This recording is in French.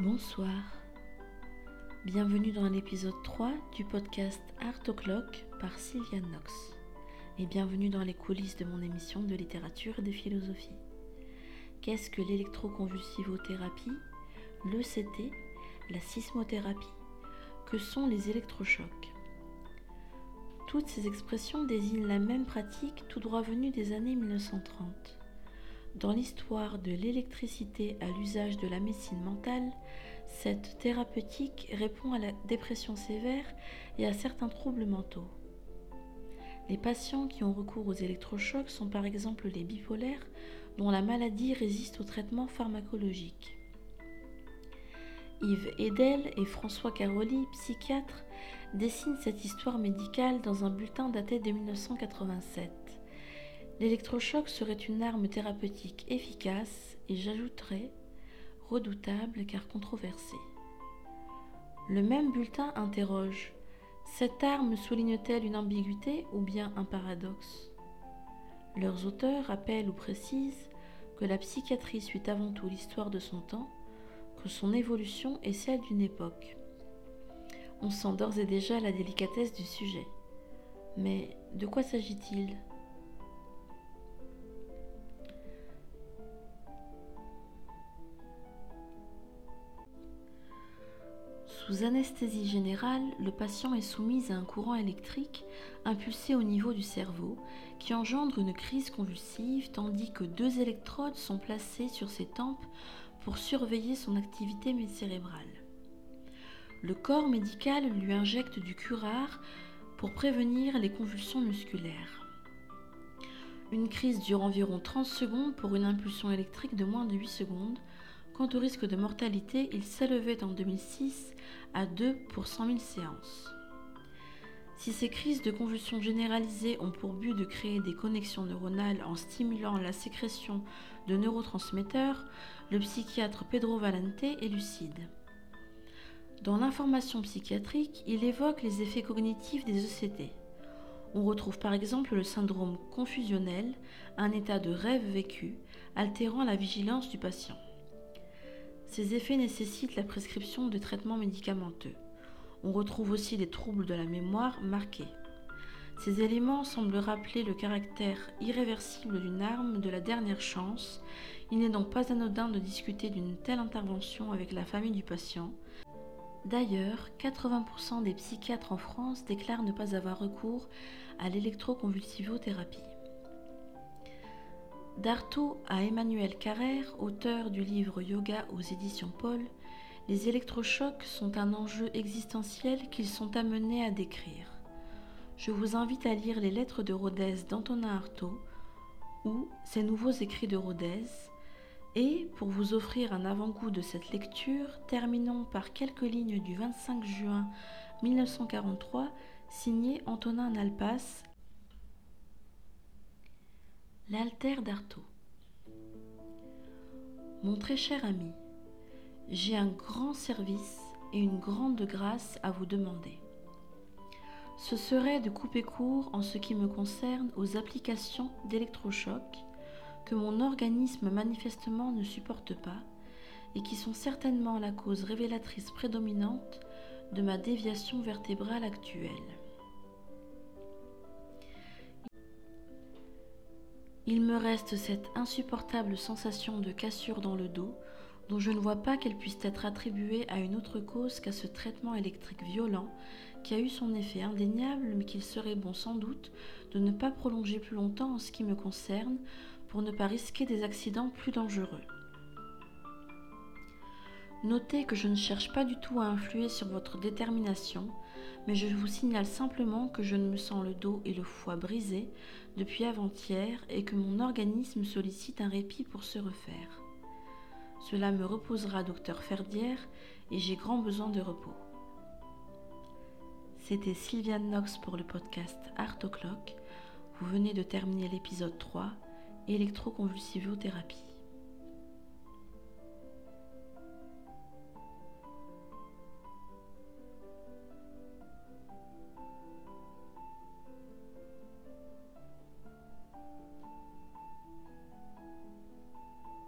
Bonsoir. Bienvenue dans l'épisode 3 du podcast Art O'Clock par Sylviane Knox. Et bienvenue dans les coulisses de mon émission de littérature et de philosophie. Qu'est-ce que l'électroconvulsivothérapie, l'ECT, la sismothérapie? Que sont les électrochocs? Toutes ces expressions désignent la même pratique tout droit venue des années 1930. Dans l'histoire de l'électricité à l'usage de la médecine mentale, cette thérapeutique répond à la dépression sévère et à certains troubles mentaux. Les patients qui ont recours aux électrochocs sont par exemple les bipolaires dont la maladie résiste au traitement pharmacologique. Yves Edel et François Caroli, psychiatres, dessinent cette histoire médicale dans un bulletin daté de 1987. L'électrochoc serait une arme thérapeutique efficace et j'ajouterais redoutable car controversée. Le même bulletin interroge Cette arme souligne-t-elle une ambiguïté ou bien un paradoxe? Leurs auteurs rappellent ou précisent que la psychiatrie suit avant tout l'histoire de son temps, que son évolution est celle d'une époque. On sent d'ores et déjà la délicatesse du sujet. Mais de quoi s'agit-il? Sous anesthésie générale, le patient est soumis à un courant électrique impulsé au niveau du cerveau qui engendre une crise convulsive tandis que deux électrodes sont placées sur ses tempes pour surveiller son activité cérébrale. Le corps médical lui injecte du curare pour prévenir les convulsions musculaires. Une crise dure environ 30 secondes pour une impulsion électrique de moins de 8 secondes. Quant au risque de mortalité, il s'élevait en 2006 à 2 pour 100 000 séances. Si ces crises de convulsions généralisées ont pour but de créer des connexions neuronales en stimulant la sécrétion de neurotransmetteurs, le psychiatre Pedro Valente est lucide. Dans l'information psychiatrique, il évoque les effets cognitifs des ECT. On retrouve par exemple le syndrome confusionnel, un état de rêve vécu, altérant la vigilance du patient. Ces effets nécessitent la prescription de traitements médicamenteux. On retrouve aussi des troubles de la mémoire marqués. Ces éléments semblent rappeler le caractère irréversible d'une arme de la dernière chance. Il n'est donc pas anodin de discuter d'une telle intervention avec la famille du patient. D'ailleurs, 80% des psychiatres en France déclarent ne pas avoir recours à l'électroconvulsivothérapie. D'Artaud à Emmanuel Carrère, auteur du livre Yoga aux éditions Paul, les électrochocs sont un enjeu existentiel qu'ils sont amenés à décrire. Je vous invite à lire les lettres de Rodez d'Antonin Artaud ou ses nouveaux écrits de Rodez. Et pour vous offrir un avant-goût de cette lecture, terminons par quelques lignes du 25 juin 1943 signé Antonin Nalpas L'alter d'Artaud. Mon très cher ami, j'ai un grand service et une grande grâce à vous demander. Ce serait de couper court en ce qui me concerne aux applications d'électrochoc que mon organisme manifestement ne supporte pas et qui sont certainement la cause révélatrice prédominante de ma déviation vertébrale actuelle. Il me reste cette insupportable sensation de cassure dans le dos dont je ne vois pas qu'elle puisse être attribuée à une autre cause qu'à ce traitement électrique violent qui a eu son effet indéniable mais qu'il serait bon sans doute de ne pas prolonger plus longtemps en ce qui me concerne pour ne pas risquer des accidents plus dangereux. Notez que je ne cherche pas du tout à influer sur votre détermination, mais je vous signale simplement que je ne me sens le dos et le foie brisés depuis avant-hier et que mon organisme sollicite un répit pour se refaire. Cela me reposera, docteur Ferdière, et j'ai grand besoin de repos. C'était Sylviane Knox pour le podcast Art O'Clock. Vous venez de terminer l'épisode 3, électroconvulsivothérapie.